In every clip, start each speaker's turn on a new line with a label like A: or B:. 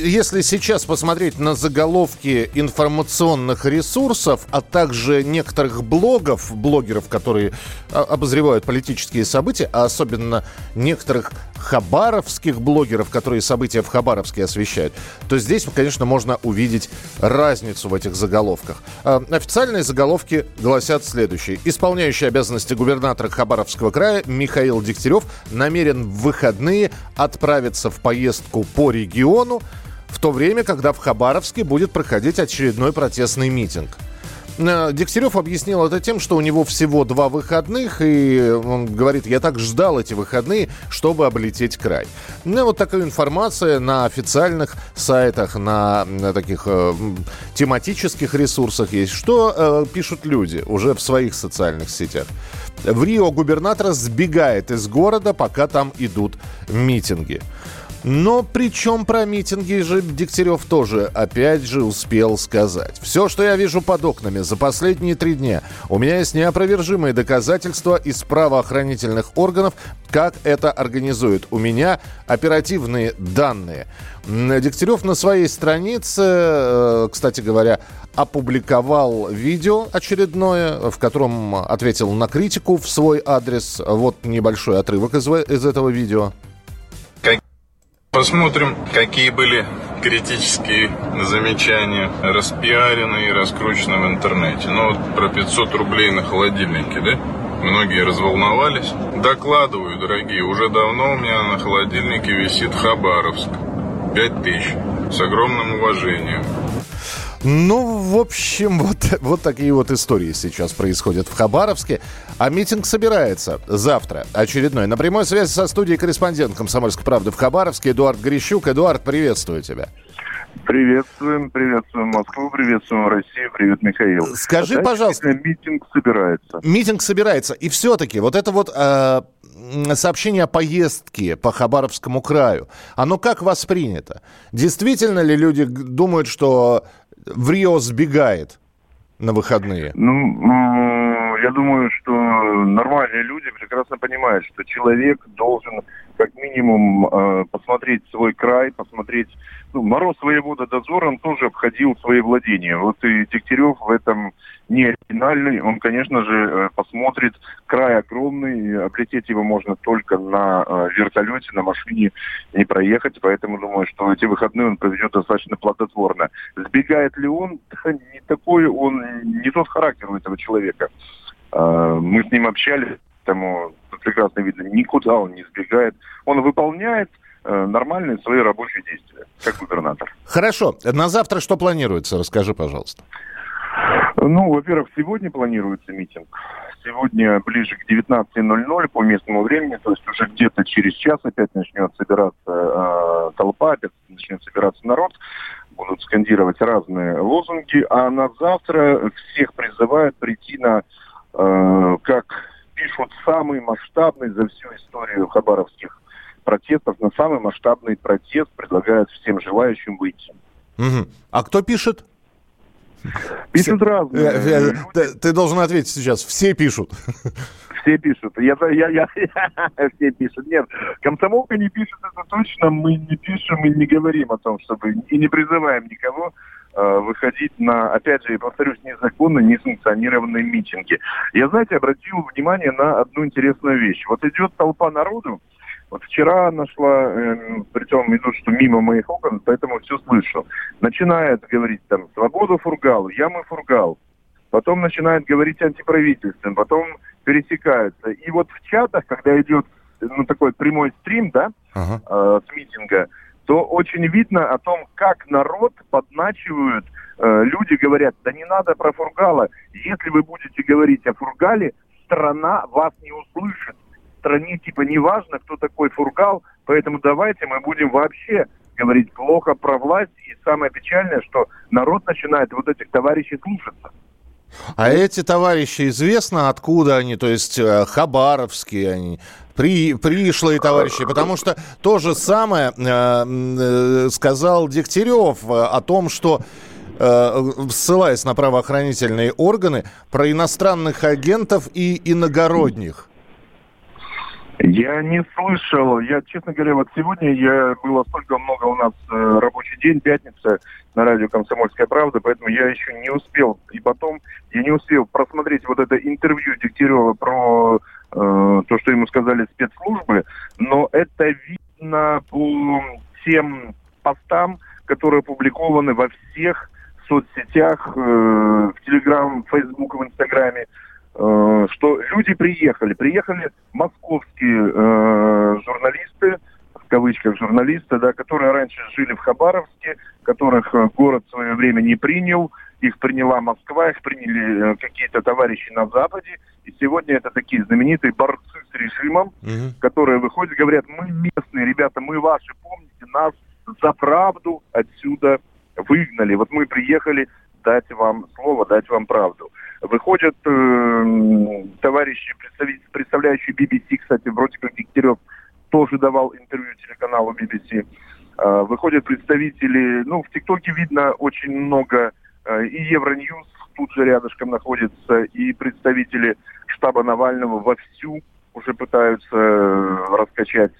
A: если сейчас посмотреть на заголовки информационных ресурсов, а также некоторых блогов, блогеров, которые а, обозревают политические события, а особенно некоторых хабаровских блогеров, которые события в Хабаровске освещают, то здесь, конечно, можно увидеть разницу в этих заголовках. А, официальные заголовки гласят следующее. Исполняющий обязанности губернатора Хабаровского края Михаил Дегтярев намерен в выходные отправиться в поездку по региону, в то время, когда в Хабаровске будет проходить очередной протестный митинг. Э, Дегтярев объяснил это тем, что у него всего два выходных, и он говорит, я так ждал эти выходные, чтобы облететь край. Ну, вот такая информация на официальных сайтах, на, на таких э, тематических ресурсах есть. Что э, пишут люди уже в своих социальных сетях? В Рио губернатор сбегает из города, пока там идут митинги. Но причем про митинги же Дегтярев тоже опять же успел сказать. Все, что я вижу под окнами за последние три дня, у меня есть неопровержимые доказательства из правоохранительных органов, как это организуют. У меня оперативные данные. Дегтярев на своей странице, э, кстати говоря, опубликовал видео очередное, в котором ответил на критику в свой адрес. Вот небольшой отрывок из, из этого видео.
B: Посмотрим, какие были критические замечания, распиарены и раскручены в интернете. Ну вот про 500 рублей на холодильнике, да? Многие разволновались. Докладываю, дорогие, уже давно у меня на холодильнике висит Хабаровск. 5000. С огромным уважением.
A: Ну, в общем, вот, вот такие вот истории сейчас происходят в Хабаровске. А митинг собирается завтра, очередной. На прямой связи со студией корреспондент «Комсомольской правды» в Хабаровске Эдуард Грищук. Эдуард, приветствую тебя.
C: Приветствуем, приветствуем Москву, приветствуем Россию, привет, Михаил.
A: Скажи, а пожалуйста...
C: Митинг собирается.
A: Митинг собирается. И все-таки вот это вот э, сообщение о поездке по Хабаровскому краю, оно как воспринято? Действительно ли люди думают, что в Рио сбегает на выходные?
C: Ну, я думаю, что нормальные люди прекрасно понимают, что человек должен как минимум э, посмотреть свой край, посмотреть... Ну, Мороз воевода дозором тоже обходил свои владения. Вот и Дегтярев в этом не оригинальный. Он, конечно же, э, посмотрит. Край огромный, облететь его можно только на э, вертолете, на машине не проехать. Поэтому думаю, что эти выходные он проведет достаточно плодотворно. Сбегает ли он? Не такой он, не тот характер у этого человека. Э, мы с ним общались, поэтому прекрасно видно, никуда он не сбегает. Он выполняет нормальные свои рабочие действия, как губернатор.
A: Хорошо. На завтра что планируется? Расскажи, пожалуйста.
C: Ну, во-первых, сегодня планируется митинг. Сегодня ближе к 19.00 по местному времени, то есть уже где-то через час опять начнет собираться э, толпа, опять начнет собираться народ, будут скандировать разные лозунги, а на завтра всех призывают прийти на, э, как пишут, самый масштабный за всю историю хабаровских протестов, на самый масштабный протест предлагают всем желающим выйти.
A: Угу. А кто пишет?
C: Пишут разные. Э,
A: э, ты, ты должен ответить сейчас. Все пишут.
C: Все пишут. Я, я, я, я, все пишут. Нет, комсомолка не пишет, это точно. Мы не пишем и не говорим о том, чтобы... И не призываем никого э, выходить на, опять же, я повторюсь, незаконно, несанкционированные митинги. Я, знаете, обратил внимание на одну интересную вещь. Вот идет толпа народу, вот вчера нашла, э, причем идут, что мимо моих окон, поэтому все слышу. Начинает говорить там «Свободу Фургал», «Я мы Фургал». Потом начинает говорить антиправительственным, потом пересекаются. И вот в чатах, когда идет ну, такой прямой стрим, да, ага. э, с митинга, то очень видно о том, как народ подначивают, э, люди говорят, да не надо про Фургала. Если вы будете говорить о Фургале, страна вас не услышит стране типа неважно, кто такой Фургал, поэтому давайте мы будем вообще говорить плохо про власть. И самое печальное, что народ начинает вот этих товарищей слушаться.
A: А эти товарищи известно, откуда они, то есть э, хабаровские они, при, пришлые товарищи, потому что то же самое э, э, сказал Дегтярев э, о том, что э, ссылаясь на правоохранительные органы, про иностранных агентов и иногородних.
C: Я не слышал. Я, честно говоря, вот сегодня я было столько много у нас э, рабочий день, пятница на радио «Комсомольская правда», поэтому я еще не успел. И потом я не успел просмотреть вот это интервью Дегтярева про э, то, что ему сказали спецслужбы, но это видно по тем постам, которые опубликованы во всех соцсетях, э, в Телеграм, Фейсбук, в Инстаграме. Э, что люди приехали. Приехали московские э, журналисты, в кавычках журналисты, да, которые раньше жили в Хабаровске, которых э, город в свое время не принял, их приняла Москва, их приняли какие-то товарищи на Западе, и сегодня это такие знаменитые борцы с режимом, угу. которые выходят, говорят, мы местные ребята, мы ваши, помните нас за правду отсюда выгнали. Вот мы приехали дать вам слово, дать вам правду. Выходят э, товарищи, представляющие BBC, кстати, вроде как Дегтярев тоже давал интервью телеканалу BBC. Э, выходят представители, ну, в ТикТоке видно очень много, э, и Евроньюз тут же рядышком находится, и представители штаба Навального вовсю уже пытаются э, раскачать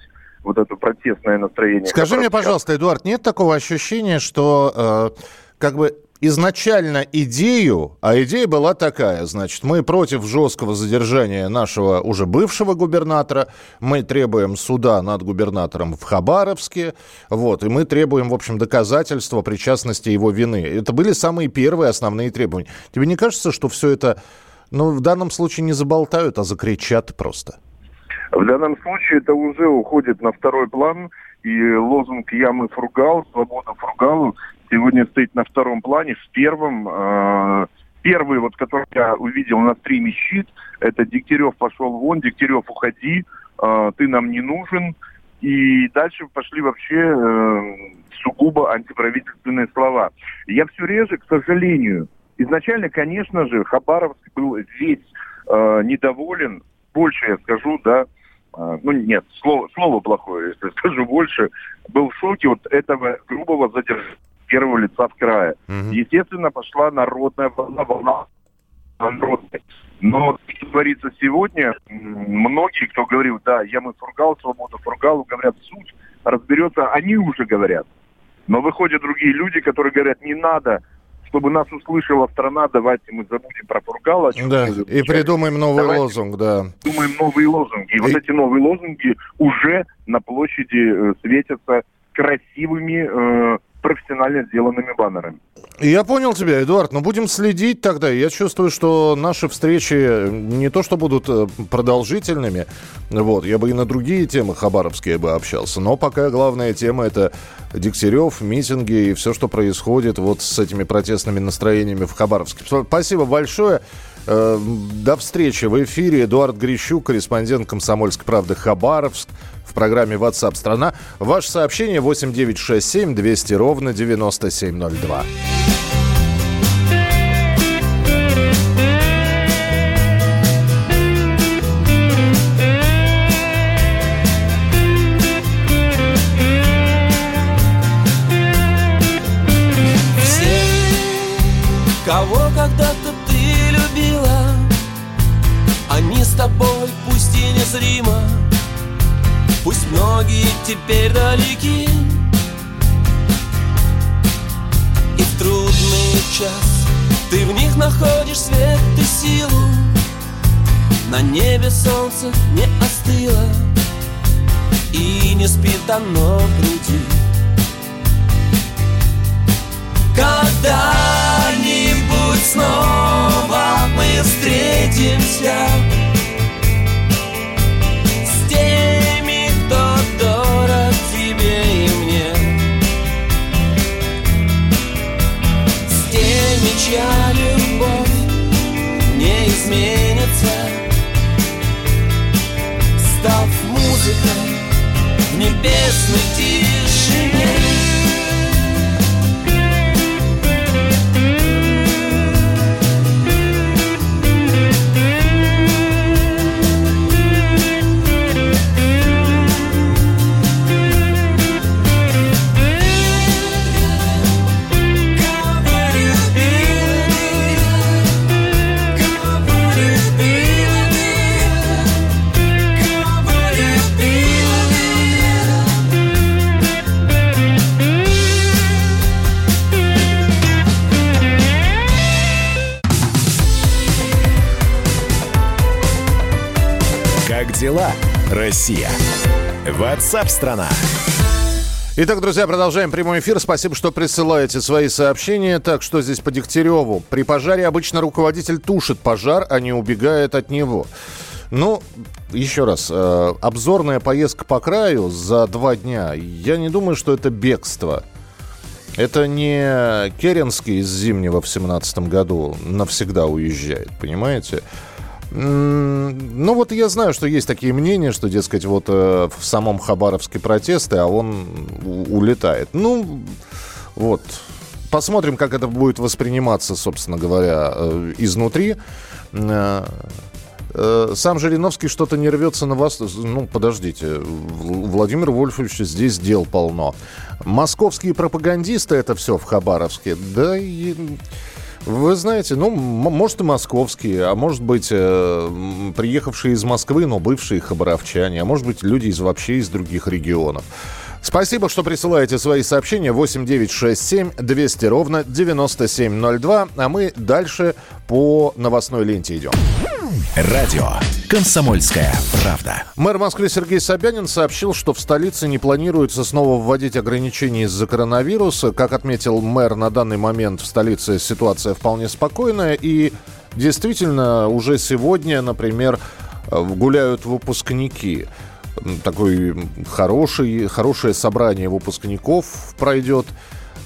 C: вот это протестное настроение.
A: Скажи мне, пожалуйста, Эдуард, нет такого ощущения, что э, как бы изначально идею, а идея была такая, значит, мы против жесткого задержания нашего уже бывшего губернатора, мы требуем суда над губернатором в Хабаровске, вот, и мы требуем, в общем, доказательства причастности его вины. Это были самые первые основные требования. Тебе не кажется, что все это, ну, в данном случае не заболтают, а закричат просто?
C: В данном случае это уже уходит на второй план, и лозунг «Я фругал», «Свобода фругалу» сегодня стоит на втором плане. В первом, э, первый, вот, который я увидел на стриме «Щит», это «Дегтярев пошел вон», «Дегтярев уходи», э, «Ты нам не нужен». И дальше пошли вообще э, сугубо антиправительственные слова. Я все реже, к сожалению, изначально, конечно же, Хабаровск был весь э, недоволен, больше я скажу, да, э, ну нет, слово, слово плохое, если скажу больше, был в шоке вот этого грубого задержания первого лица в крае. Угу. Естественно, пошла народная волна, волна народная. Но, что творится сегодня, многие, кто говорил, да, я мы фургал, свобода фургалу, говорят, суд разберется, они уже говорят. Но выходят другие люди, которые говорят, не надо, чтобы нас услышала страна, давайте мы забудем про Фургала.
A: Да, и придумаем новый давайте лозунг, да.
C: Думаем новые лозунги. И, и вот эти новые лозунги уже на площади э, светятся красивыми э, профессионально сделанными баннерами.
A: Я понял тебя, Эдуард, но будем следить тогда. Я чувствую, что наши встречи не то что будут э, продолжительными, вот, я бы и на другие темы хабаровские бы общался, но пока главная тема это Дегтярев, митинги и все, что происходит вот с этими протестными настроениями в Хабаровске. Спасибо большое. Э, до встречи в эфире. Эдуард Грищук, корреспондент «Комсомольской правды» Хабаровск в программе WhatsApp страна. Ваше сообщение 8967 200 ровно 9702.
D: Незримо Пусть многие теперь далеки. И в трудный час Ты в них находишь свет и силу. На небе солнце не остыло И не спит оно в груди. Когда-нибудь снова мы встретимся чья любовь не изменится? Став музыкой в небесной тишине
E: Россия? Ватсап-страна!
A: Итак, друзья, продолжаем прямой эфир. Спасибо, что присылаете свои сообщения. Так, что здесь по Дегтяреву? При пожаре обычно руководитель тушит пожар, а не убегает от него. Ну, еще раз, э, обзорная поездка по краю за два дня, я не думаю, что это бегство. Это не Керенский из Зимнего в семнадцатом году навсегда уезжает, понимаете? Ну вот я знаю, что есть такие мнения, что, дескать, вот э, в самом Хабаровске протесты, а он улетает. Ну, вот. Посмотрим, как это будет восприниматься, собственно говоря, э, изнутри. Э, сам Жириновский что-то не рвется на вас. Ну, подождите. Владимир Вольфович здесь дел полно. Московские пропагандисты это все в Хабаровске. Да и... Вы знаете, ну, может и московские, а может быть э, приехавшие из Москвы, но бывшие хабаровчане, а может быть люди из вообще из других регионов. Спасибо, что присылаете свои сообщения 8967 200 ровно 9702. А мы дальше по новостной ленте идем.
E: Радио «Комсомольская правда».
A: Мэр Москвы Сергей Собянин сообщил, что в столице не планируется снова вводить ограничения из-за коронавируса. Как отметил мэр, на данный момент в столице ситуация вполне спокойная. И действительно, уже сегодня, например, гуляют выпускники такой хороший, хорошее собрание выпускников пройдет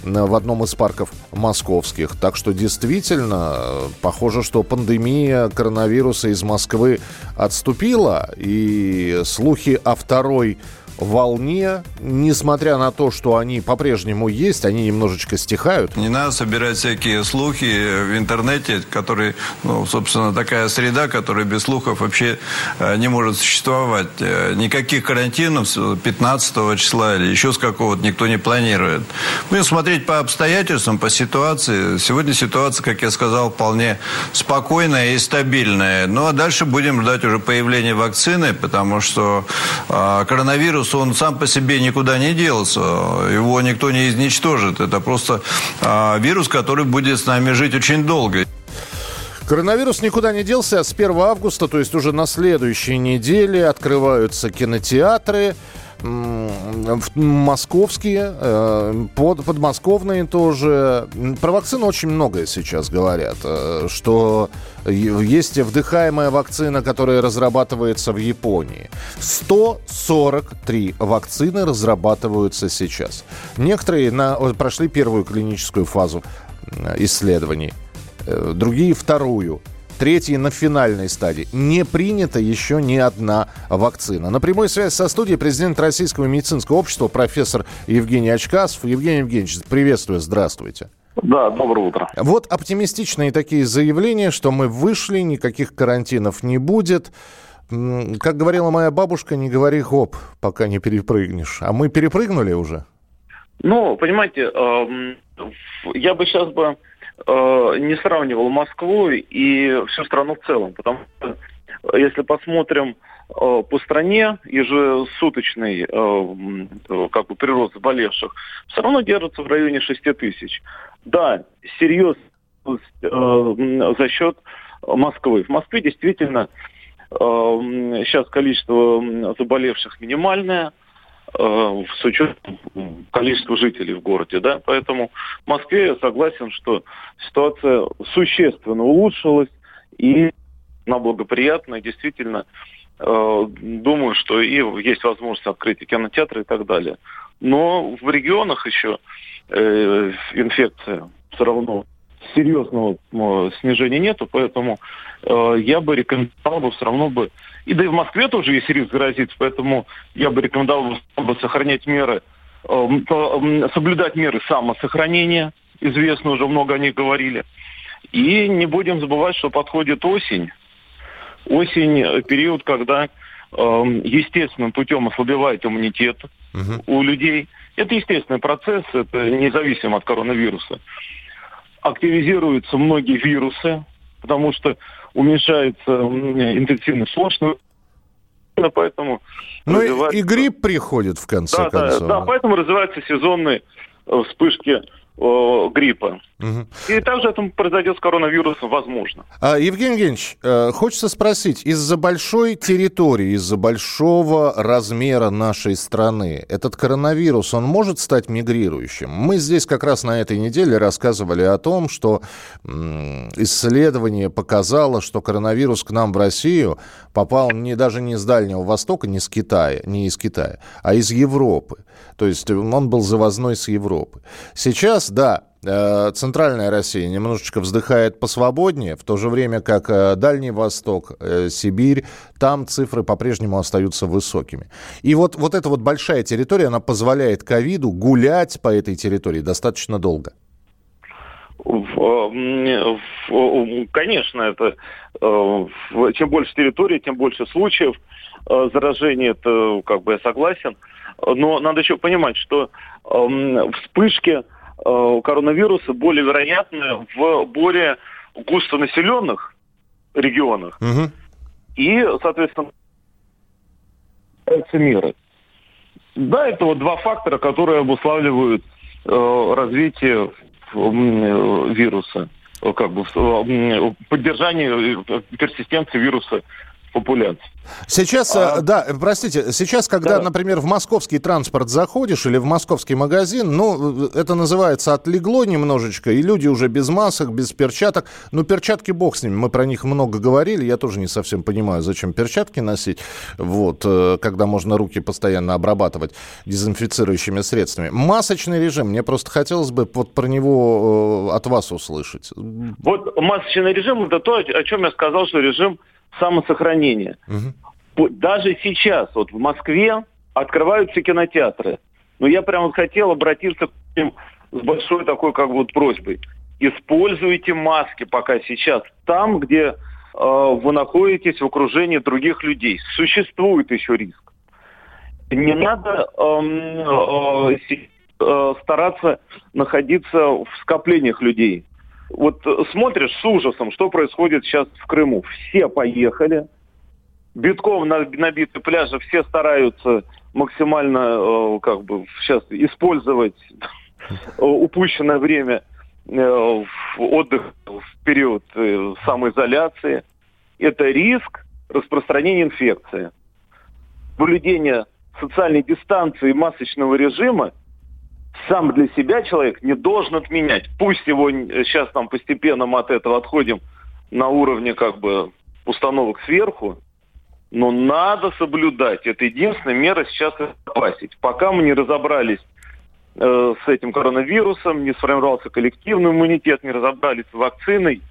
A: в одном из парков московских. Так что действительно, похоже, что пандемия коронавируса из Москвы отступила, и слухи о второй волне, несмотря на то, что они по-прежнему есть, они немножечко стихают.
F: Не надо собирать всякие слухи в интернете, которые, ну, собственно, такая среда, которая без слухов вообще э, не может существовать. Э, никаких карантинов с 15 числа или еще с какого-то никто не планирует. Будем смотреть по обстоятельствам, по ситуации. Сегодня ситуация, как я сказал, вполне спокойная и стабильная. Ну, а дальше будем ждать уже появления вакцины, потому что э, коронавирус вирус, он сам по себе никуда не делся. Его никто не изничтожит. Это просто а, вирус, который будет с нами жить очень долго.
A: Коронавирус никуда не делся. С 1 августа, то есть уже на следующей неделе, открываются кинотеатры московские, э, под, подмосковные тоже. Про вакцину очень многое сейчас говорят, э, что есть вдыхаемая вакцина, которая разрабатывается в Японии. 143 вакцины разрабатываются сейчас. Некоторые на, прошли первую клиническую фазу исследований, э, другие вторую третьей на финальной стадии. Не принята еще ни одна вакцина. На прямой связи со студией президент Российского медицинского общества профессор Евгений Очкасов. Евгений Евгеньевич, приветствую, здравствуйте.
G: Да, доброе утро.
A: Вот оптимистичные такие заявления, что мы вышли, никаких карантинов не будет. Как говорила моя бабушка, не говори хоп, пока не перепрыгнешь. А мы перепрыгнули уже?
G: Ну, понимаете, эм, я бы сейчас бы не сравнивал Москву и всю страну в целом, потому что э, если посмотрим э, по стране ежесуточный э, как бы прирост заболевших все равно держится в районе 6 тысяч. Да, серьезно э, за счет Москвы. В Москве действительно э, сейчас количество заболевших минимальное – Э, с учетом количества жителей в городе, да, поэтому в Москве я согласен, что ситуация существенно улучшилась и на благоприятная, действительно, э, думаю, что и есть возможность открытия кинотеатра и так далее. Но в регионах еще э, инфекция все равно серьезного э, снижения нету, поэтому э, я бы рекомендовал бы все равно бы, и да и в Москве тоже есть риск заразиться, поэтому я бы рекомендовал бы сохранять меры, э, соблюдать меры самосохранения, известно уже много о них говорили. И не будем забывать, что подходит осень. Осень э, – период, когда э, естественным путем ослабевает иммунитет угу. у людей. Это естественный процесс, это независимо от коронавируса активизируются многие вирусы, потому что уменьшается интенсивность сложного поэтому
A: ну развивается... и грипп приходит в конце
G: да,
A: концов.
G: Да, да, поэтому развиваются сезонные э, вспышки э, гриппа. И также это произойдет с коронавирусом, возможно.
A: А, Евгений Евгеньевич, э, хочется спросить, из-за большой территории, из-за большого размера нашей страны, этот коронавирус, он может стать мигрирующим? Мы здесь как раз на этой неделе рассказывали о том, что исследование показало, что коронавирус к нам в Россию попал не, даже не с Дальнего Востока, не с Китая, не из Китая, а из Европы. То есть он был завозной с Европы. Сейчас, да, центральная Россия немножечко вздыхает посвободнее, в то же время как э, Дальний Восток, э, Сибирь, там цифры по-прежнему остаются высокими. И вот, вот эта вот большая территория, она позволяет ковиду гулять по этой территории достаточно долго.
G: Конечно, это чем больше территории, тем больше случаев заражения. Это как бы я согласен. Но надо еще понимать, что э, вспышки э, коронавируса более вероятны в более густонаселенных регионах. Угу. И, соответственно, меры. Да, это вот два фактора, которые обуславливают э, развитие э, вируса, как бы э, поддержание э, персистенции вируса популяции.
A: Сейчас, а... Э, да, простите, сейчас, когда, да. например, в московский транспорт заходишь или в московский магазин, ну, это называется отлегло немножечко, и люди уже без масок, без перчаток. Ну, перчатки бог с ними, мы про них много говорили, я тоже не совсем понимаю, зачем перчатки носить, вот, э, когда можно руки постоянно обрабатывать дезинфицирующими средствами. Масочный режим, мне просто хотелось бы вот про него э, от вас услышать.
G: Вот масочный режим, это то, о чем я сказал, что режим самосохранения. Угу. Даже сейчас, вот в Москве открываются кинотеатры. Но я прямо хотел обратиться к ним с большой такой как бы вот просьбой. Используйте маски пока сейчас там, где э, вы находитесь в окружении других людей. Существует еще риск. Не надо э, э, стараться находиться в скоплениях людей вот э, смотришь с ужасом, что происходит сейчас в Крыму. Все поехали, битком набиты пляжи, все стараются максимально э, как бы сейчас использовать упущенное время э, в отдых в период самоизоляции. Это риск распространения инфекции. Соблюдение социальной дистанции и масочного режима – сам для себя человек не должен отменять. Пусть его сейчас там постепенно мы от этого отходим на уровне как бы установок сверху, но надо соблюдать. Это единственная мера сейчас опасить. Пока мы не разобрались э, с этим коронавирусом, не сформировался коллективный иммунитет, не разобрались с вакциной,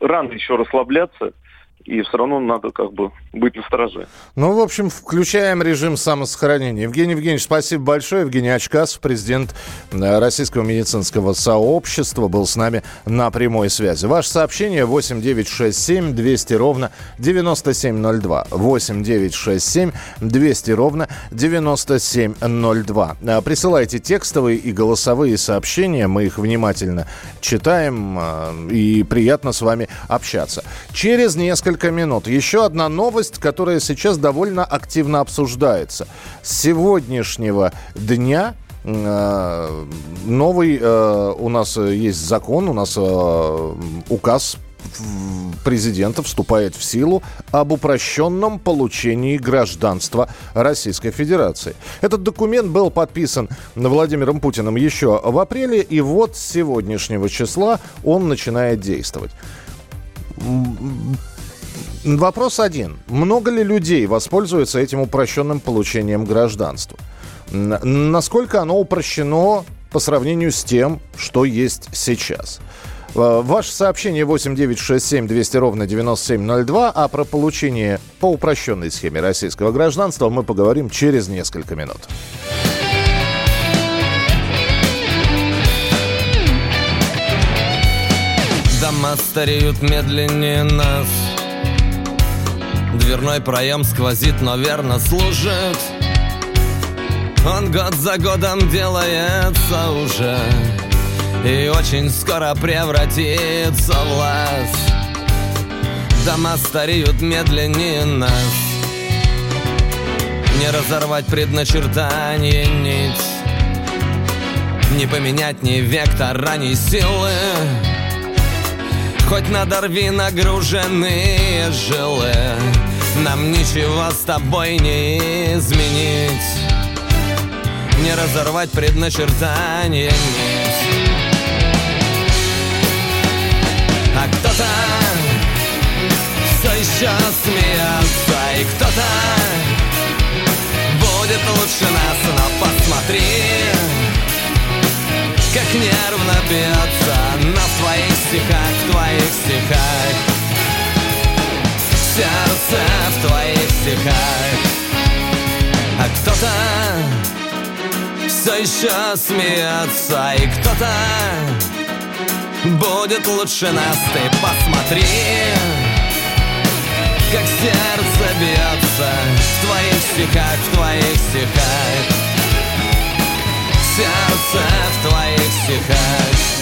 G: рано еще расслабляться и все равно надо как бы быть на стороже.
A: Ну, в общем, включаем режим самосохранения. Евгений Евгеньевич, спасибо большое. Евгений Очкасов, президент э, Российского медицинского сообщества, был с нами на прямой связи. Ваше сообщение 8967 200 ровно 9702. 8967 200 ровно 9702. Э, присылайте текстовые и голосовые сообщения. Мы их внимательно читаем. Э, и приятно с вами общаться. Через несколько несколько минут. Еще одна новость, которая сейчас довольно активно обсуждается. С сегодняшнего дня э, новый э, у нас есть закон, у нас э, указ президента вступает в силу об упрощенном получении гражданства Российской Федерации. Этот документ был подписан Владимиром Путиным еще в апреле, и вот с сегодняшнего числа он начинает действовать Вопрос один. Много ли людей воспользуются этим упрощенным получением гражданства? Насколько оно упрощено по сравнению с тем, что есть сейчас? Э, ваше сообщение 8967 200 ровно 9702, а про получение по упрощенной схеме российского гражданства мы поговорим через несколько минут.
D: Дома стареют медленнее нас – Дверной проем сквозит, но верно служит. Он год за годом делается уже И очень скоро превратится в лаз. Дома стареют медленнее нас. Не разорвать предначертание нить. Не поменять ни вектора, ни силы. Хоть надорви нагруженные жилы Нам ничего с тобой не изменить. Не разорвать предначертание нить А кто-то все еще смеется И кто-то будет лучше нас Но посмотри как нервно бьется на твоих стихах, твоих стихах Сердце в твоих стихах. А кто-то все еще смеется И кто-то будет лучше нас. Ты посмотри как сердце бьется В твоих стихах, в твоих стихах. Сердце в твоих стихах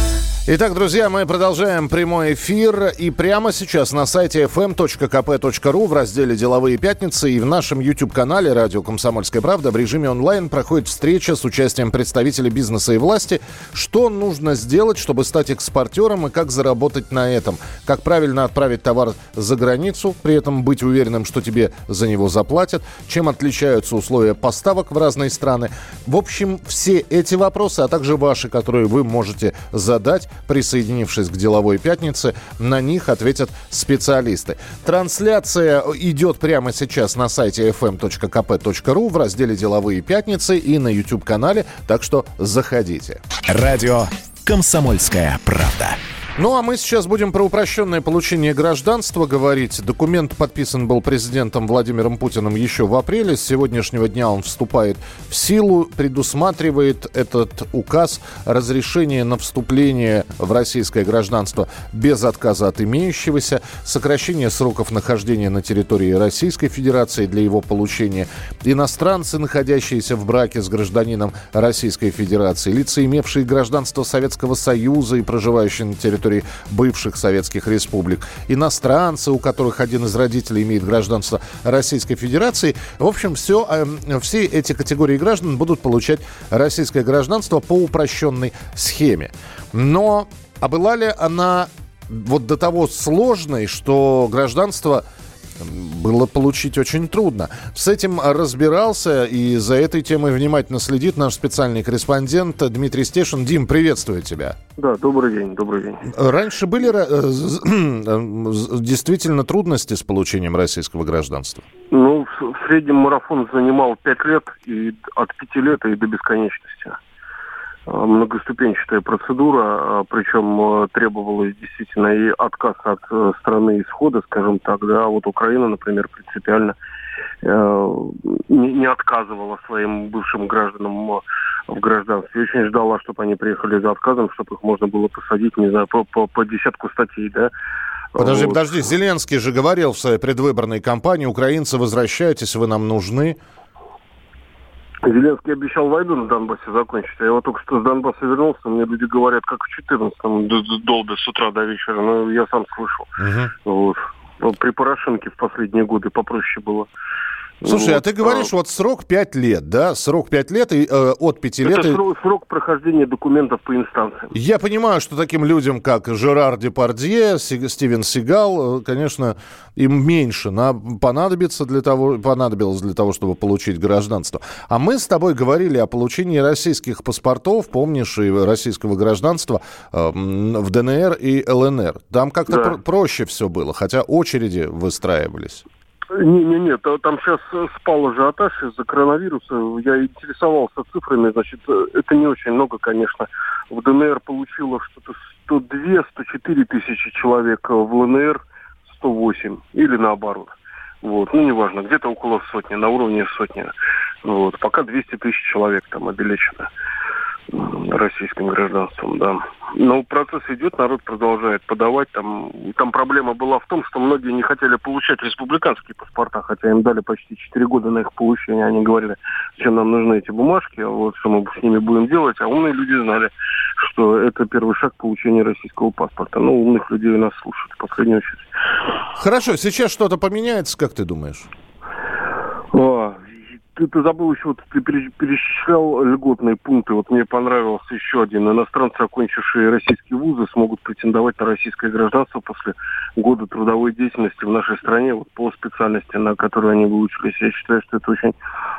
A: Итак, друзья, мы продолжаем прямой эфир. И прямо сейчас на сайте fm.kp.ru в разделе «Деловые пятницы» и в нашем YouTube-канале «Радио Комсомольская правда» в режиме онлайн проходит встреча с участием представителей бизнеса и власти. Что нужно сделать, чтобы стать экспортером и как заработать на этом? Как правильно отправить товар за границу, при этом быть уверенным, что тебе за него заплатят? Чем отличаются условия поставок в разные страны? В общем, все эти вопросы, а также ваши, которые вы можете задать, присоединившись к «Деловой пятнице». На них ответят специалисты. Трансляция идет прямо сейчас на сайте fm.kp.ru в разделе «Деловые пятницы» и на YouTube-канале, так что заходите.
E: Радио «Комсомольская правда».
A: Ну а мы сейчас будем про упрощенное получение гражданства говорить. Документ подписан был президентом Владимиром Путиным еще в апреле. С сегодняшнего дня он вступает в силу. Предусматривает этот указ разрешение на вступление в российское гражданство без отказа от имеющегося, сокращение сроков нахождения на территории Российской Федерации для его получения, иностранцы, находящиеся в браке с гражданином Российской Федерации, лица, имевшие гражданство Советского Союза и проживающие на территории территории бывших советских республик, иностранцы, у которых один из родителей имеет гражданство Российской Федерации. В общем, все, э, все эти категории граждан будут получать российское гражданство по упрощенной схеме. Но а была ли она вот до того сложной, что гражданство было получить очень трудно. С этим разбирался и за этой темой внимательно следит наш специальный корреспондент Дмитрий Стешин. Дим, приветствую тебя.
H: Да, добрый день, добрый день.
A: Раньше были э, действительно трудности с получением российского гражданства?
H: Ну, в среднем марафон занимал пять лет, и от пяти лет и до бесконечности. Э, многоступенчатая процедура, э, причем э, требовалось действительно и отказ от страны исхода, скажем так, да, вот Украина, например, принципиально не, отказывала своим бывшим гражданам в гражданстве. Очень ждала, чтобы они приехали за отказом, чтобы их можно было посадить, не знаю, по, по, по десятку статей, да.
A: Подожди, вот. подожди, Зеленский же говорил в своей предвыборной кампании, украинцы, возвращайтесь, вы нам нужны.
H: Зеленский обещал войну на Донбассе закончить. А я вот только что с Донбасса вернулся, мне люди говорят, как в 14-м, долго с утра до вечера. Но я сам слышал. Угу. Вот. При Порошенке в последние годы попроще было.
A: Слушай, а вот. а ты говоришь, а... вот срок 5 лет, да? Срок 5 лет и э, от 5 лет...
H: Это срок, срок прохождения документов по инстанциям.
A: Я понимаю, что таким людям, как Жерар Депардье, Стивен Сигал, э, конечно, им меньше на, понадобится для того, понадобилось для того, чтобы получить гражданство. А мы с тобой говорили о получении российских паспортов, помнишь, и российского гражданства э, в ДНР и ЛНР. Там как-то да. пр- проще все было, хотя очереди выстраивались.
H: Не-не-не, там сейчас спал ажиотаж из-за коронавируса. Я интересовался цифрами, значит, это не очень много, конечно. В ДНР получило что-то 102-104 тысячи человек, в ЛНР 108 или наоборот. Вот, ну, неважно, где-то около сотни, на уровне сотни. Вот, пока 200 тысяч человек там обелечено российским гражданством, да. Но процесс идет, народ продолжает подавать. Там, там проблема была в том, что многие не хотели получать республиканские паспорта, хотя им дали почти 4 года на их получение. Они говорили, зачем нам нужны эти бумажки, а вот что мы с ними будем делать. А умные люди знали, что это первый шаг к получению российского паспорта. Ну, умных людей нас слушают в последнюю очередь.
A: Хорошо, сейчас что-то поменяется, как ты думаешь?
H: Ты, ты забыл еще, вот ты перечислял льготные пункты. Вот мне понравился еще один. Иностранцы, окончившие российские вузы, смогут претендовать на российское гражданство после года трудовой деятельности в нашей стране вот, по специальности, на которой они выучились. Я считаю, что это очень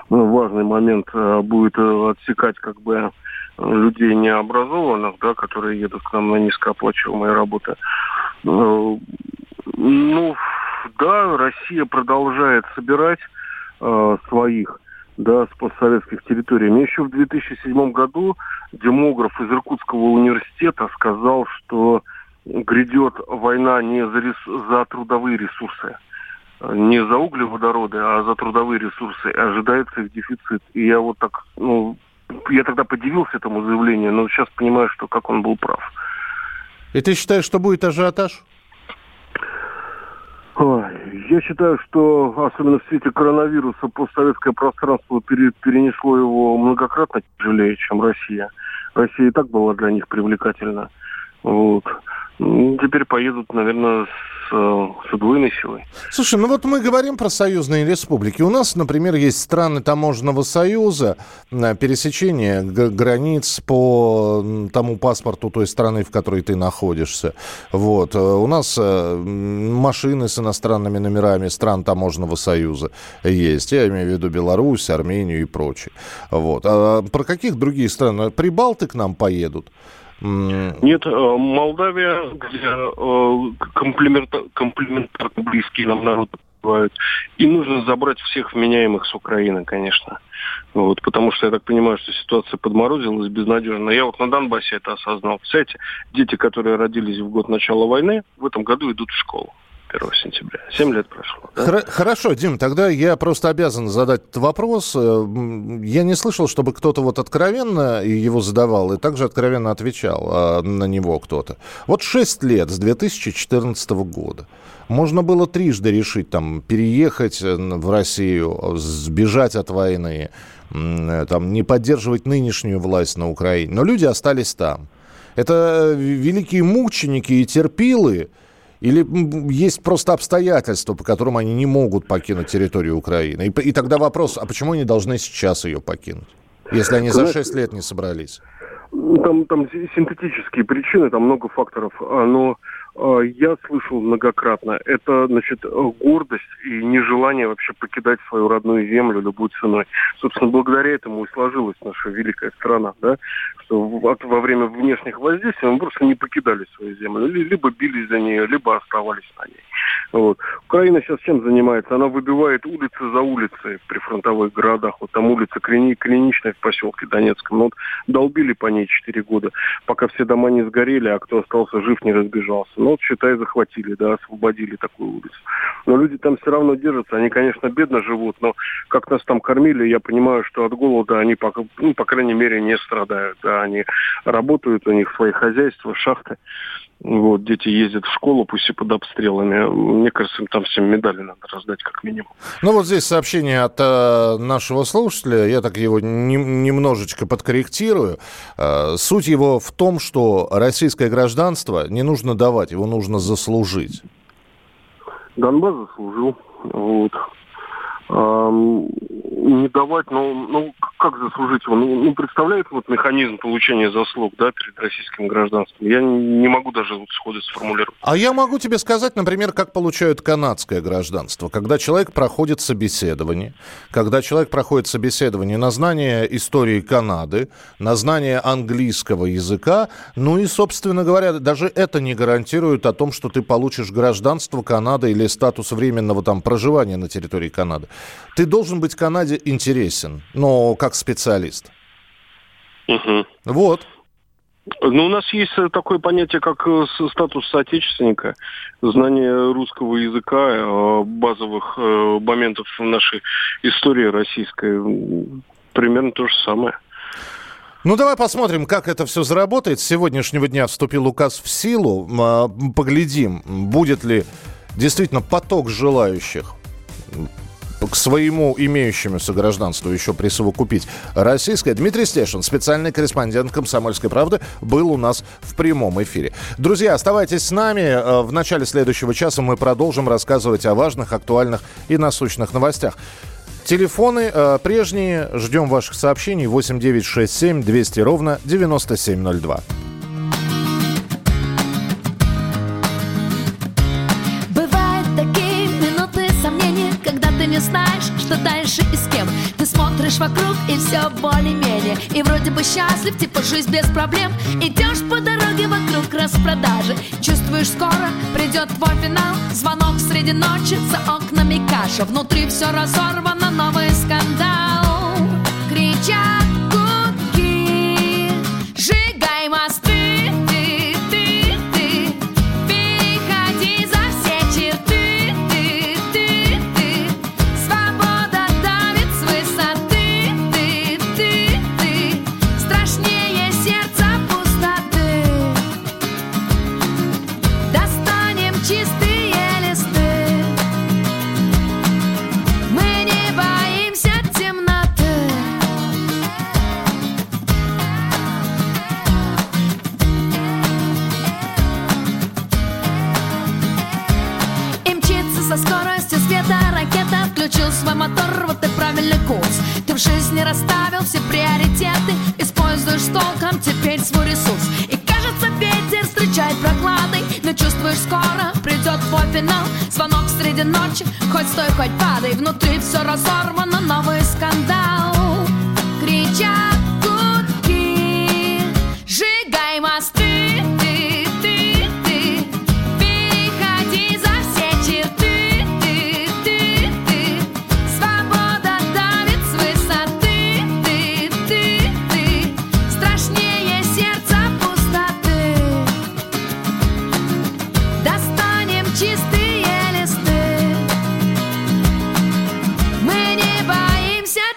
H: ну, важный момент. Э, будет э, отсекать как бы людей необразованных, да, которые едут к нам на низкооплачиваемые работы. Ну, да, Россия продолжает собирать э, своих да, с постсоветских территорий. Мне еще в 2007 году демограф из Иркутского университета сказал, что грядет война не за, рес... за трудовые ресурсы, не за углеводороды, а за трудовые ресурсы. Ожидается их дефицит. И я вот так, ну, я тогда подивился этому заявлению, но сейчас понимаю, что как он был прав.
A: И ты считаешь, что будет ажиотаж?
H: Я считаю, что особенно в свете коронавируса постсоветское пространство перенесло его многократно тяжелее, чем Россия. Россия и так была для них привлекательна. Вот. Теперь поедут, наверное, с, с удвоенной силой.
A: Слушай, ну вот мы говорим про союзные республики. У нас, например, есть страны таможенного союза, пересечение границ по тому паспорту той страны, в которой ты находишься. Вот. Э, у нас э, машины с иностранными номерами стран таможенного союза есть. Я имею в виду Беларусь, Армению и прочее. Вот. А про каких другие страны? Прибалты к нам поедут?
H: Нет, э, Молдавия, где э, комплементарно близкие нам народы бывают. И нужно забрать всех вменяемых с Украины, конечно. Вот, потому что я так понимаю, что ситуация подморозилась безнадежно. Я вот на Донбассе это осознал. Представляете, дети, которые родились в год начала войны, в этом году идут в школу. 1 сентября. Семь лет прошло.
A: Да? Хорошо, Дим, тогда я просто обязан задать этот вопрос. Э, я не слышал, чтобы кто-то вот откровенно его задавал и также откровенно отвечал а, на него кто-то. Вот шесть лет с 2014 года. Можно было трижды решить, там, переехать э, в Россию, сбежать от войны, э, там, не поддерживать нынешнюю власть на Украине. Но люди остались там. Это великие мученики и терпилы, или есть просто обстоятельства, по которым они не могут покинуть территорию Украины? И, и тогда вопрос, а почему они должны сейчас ее покинуть, если они за 6 лет не собрались?
H: Там, там синтетические причины, там много факторов. А, но я слышал многократно, это, значит, гордость и нежелание вообще покидать свою родную землю любой ценой. Собственно, благодаря этому и сложилась наша великая страна, да, что во время внешних воздействий мы просто не покидали свою землю, либо бились за нее, либо оставались на ней. Вот. Украина сейчас чем занимается? Она выбивает улицы за улицей при фронтовых городах. Вот там улица Клини, Клиничная в поселке Донецком. Ну, вот долбили по ней 4 года, пока все дома не сгорели, а кто остался жив, не разбежался. Ну, вот, считай, захватили, да, освободили такую улицу. Но люди там все равно держатся. Они, конечно, бедно живут, но как нас там кормили, я понимаю, что от голода они, пока, ну, по крайней мере, не страдают. Да, они работают, у них свои хозяйства, шахты. Вот, дети ездят в школу, пусть и под обстрелами. Мне кажется, им там всем медали надо раздать, как минимум.
A: Ну, вот здесь сообщение от э, нашего слушателя. Я так его не, немножечко подкорректирую. Э, суть его в том, что российское гражданство не нужно давать, его нужно заслужить.
H: Донбасс заслужил. Вот не давать, ну, ну как заслужить его? Ну, ну, представляет вот механизм получения заслуг, да, перед российским гражданством. Я не могу даже вот сходу сформулировать.
A: А я могу тебе сказать, например, как получают канадское гражданство. Когда человек проходит собеседование, когда человек проходит собеседование на знание истории Канады, на знание английского языка, ну и, собственно говоря, даже это не гарантирует о том, что ты получишь гражданство Канады или статус временного там проживания на территории Канады. Ты должен быть Канаде интересен, но как специалист.
H: Угу.
A: Вот.
H: Ну, у нас есть такое понятие, как э, статус соотечественника, знание русского языка, э, базовых э, моментов нашей истории российской. Примерно то же самое.
A: Ну, давай посмотрим, как это все заработает. С сегодняшнего дня вступил указ в силу. А, поглядим, будет ли действительно поток желающих к своему имеющемуся гражданству еще присовокупить российское. Дмитрий Стешин, специальный корреспондент «Комсомольской правды», был у нас в прямом эфире. Друзья, оставайтесь с нами. Э, в начале следующего часа мы продолжим рассказывать о важных, актуальных и насущных новостях. Телефоны э, прежние. Ждем ваших сообщений. 8967 200 ровно 9702.
I: все более-менее. И вроде бы счастлив, типа жизнь без проблем. Идешь по дороге вокруг распродажи. Чувствуешь, скоро придет твой финал. Звонок среди ночи, за окнами каша. Внутри все разорвано, новый скандал. Кричат среди ночи. Хоть стой, хоть падай, внутри все разорвано.